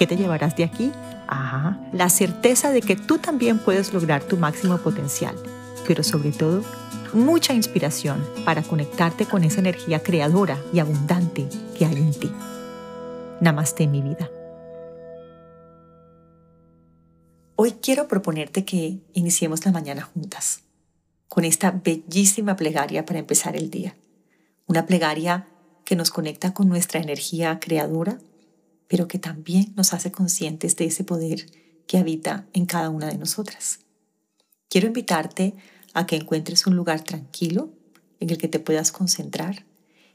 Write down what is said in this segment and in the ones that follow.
¿Qué te llevarás de aquí? Ajá, la certeza de que tú también puedes lograr tu máximo potencial, pero sobre todo, mucha inspiración para conectarte con esa energía creadora y abundante que hay en ti. Namaste mi vida. Hoy quiero proponerte que iniciemos la mañana juntas con esta bellísima plegaria para empezar el día. Una plegaria que nos conecta con nuestra energía creadora pero que también nos hace conscientes de ese poder que habita en cada una de nosotras. Quiero invitarte a que encuentres un lugar tranquilo en el que te puedas concentrar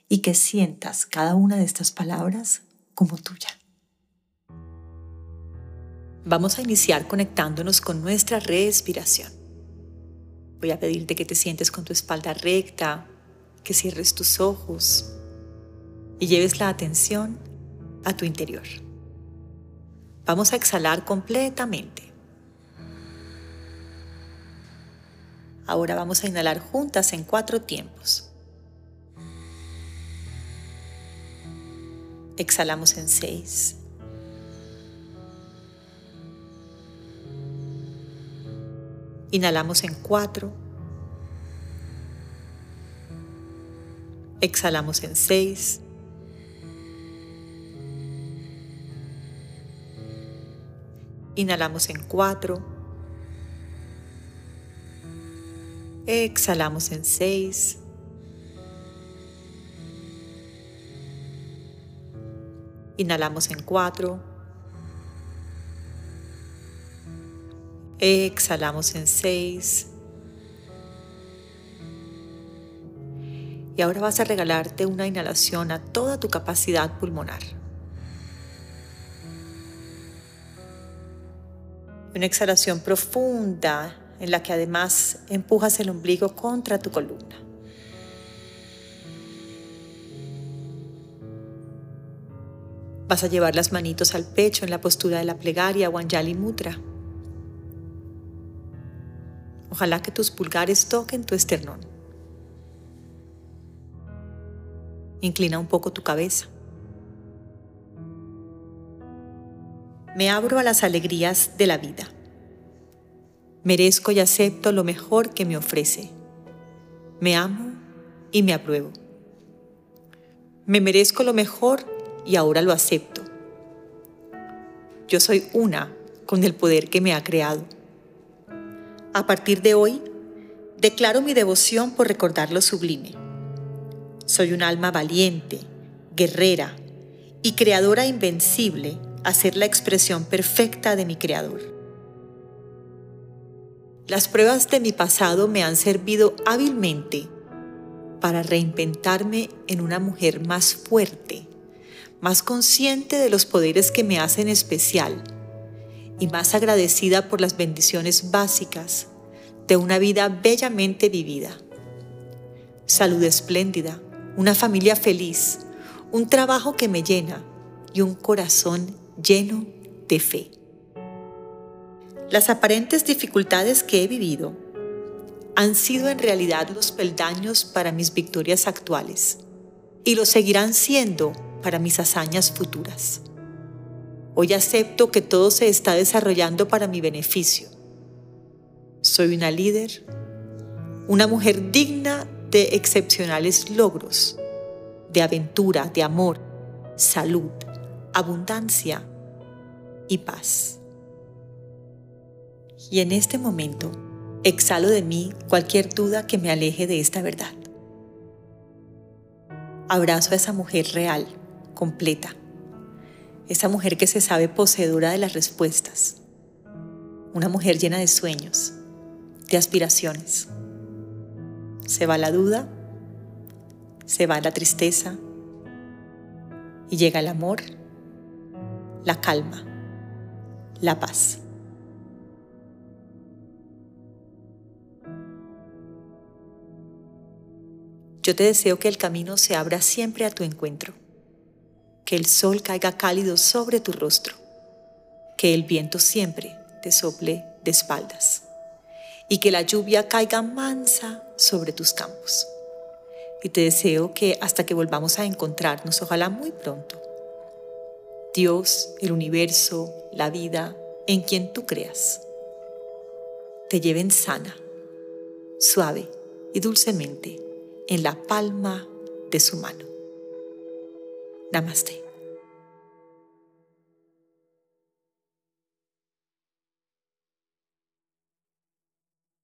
y que sientas cada una de estas palabras como tuya. Vamos a iniciar conectándonos con nuestra respiración. Voy a pedirte que te sientes con tu espalda recta, que cierres tus ojos y lleves la atención a tu interior. Vamos a exhalar completamente. Ahora vamos a inhalar juntas en cuatro tiempos. Exhalamos en seis. Inhalamos en cuatro. Exhalamos en seis. Inhalamos en cuatro. Exhalamos en seis. Inhalamos en cuatro. Exhalamos en seis. Y ahora vas a regalarte una inhalación a toda tu capacidad pulmonar. Una exhalación profunda en la que además empujas el ombligo contra tu columna. Vas a llevar las manitos al pecho en la postura de la plegaria o Anjali Mudra. Ojalá que tus pulgares toquen tu esternón. Inclina un poco tu cabeza. Me abro a las alegrías de la vida. Merezco y acepto lo mejor que me ofrece. Me amo y me apruebo. Me merezco lo mejor y ahora lo acepto. Yo soy una con el poder que me ha creado. A partir de hoy, declaro mi devoción por recordar lo sublime. Soy un alma valiente, guerrera y creadora invencible a ser la expresión perfecta de mi Creador. Las pruebas de mi pasado me han servido hábilmente para reinventarme en una mujer más fuerte, más consciente de los poderes que me hacen especial y más agradecida por las bendiciones básicas de una vida bellamente vivida. Salud espléndida, una familia feliz, un trabajo que me llena y un corazón lleno de fe. Las aparentes dificultades que he vivido han sido en realidad los peldaños para mis victorias actuales y lo seguirán siendo para mis hazañas futuras. Hoy acepto que todo se está desarrollando para mi beneficio. Soy una líder, una mujer digna de excepcionales logros, de aventura, de amor, salud, abundancia y paz. Y en este momento exhalo de mí cualquier duda que me aleje de esta verdad. Abrazo a esa mujer real, completa, esa mujer que se sabe poseedora de las respuestas, una mujer llena de sueños, de aspiraciones. Se va la duda, se va la tristeza y llega el amor la calma, la paz. Yo te deseo que el camino se abra siempre a tu encuentro, que el sol caiga cálido sobre tu rostro, que el viento siempre te sople de espaldas y que la lluvia caiga mansa sobre tus campos. Y te deseo que hasta que volvamos a encontrarnos, ojalá muy pronto, Dios, el universo, la vida, en quien tú creas, te lleven sana, suave y dulcemente en la palma de su mano. Namaste.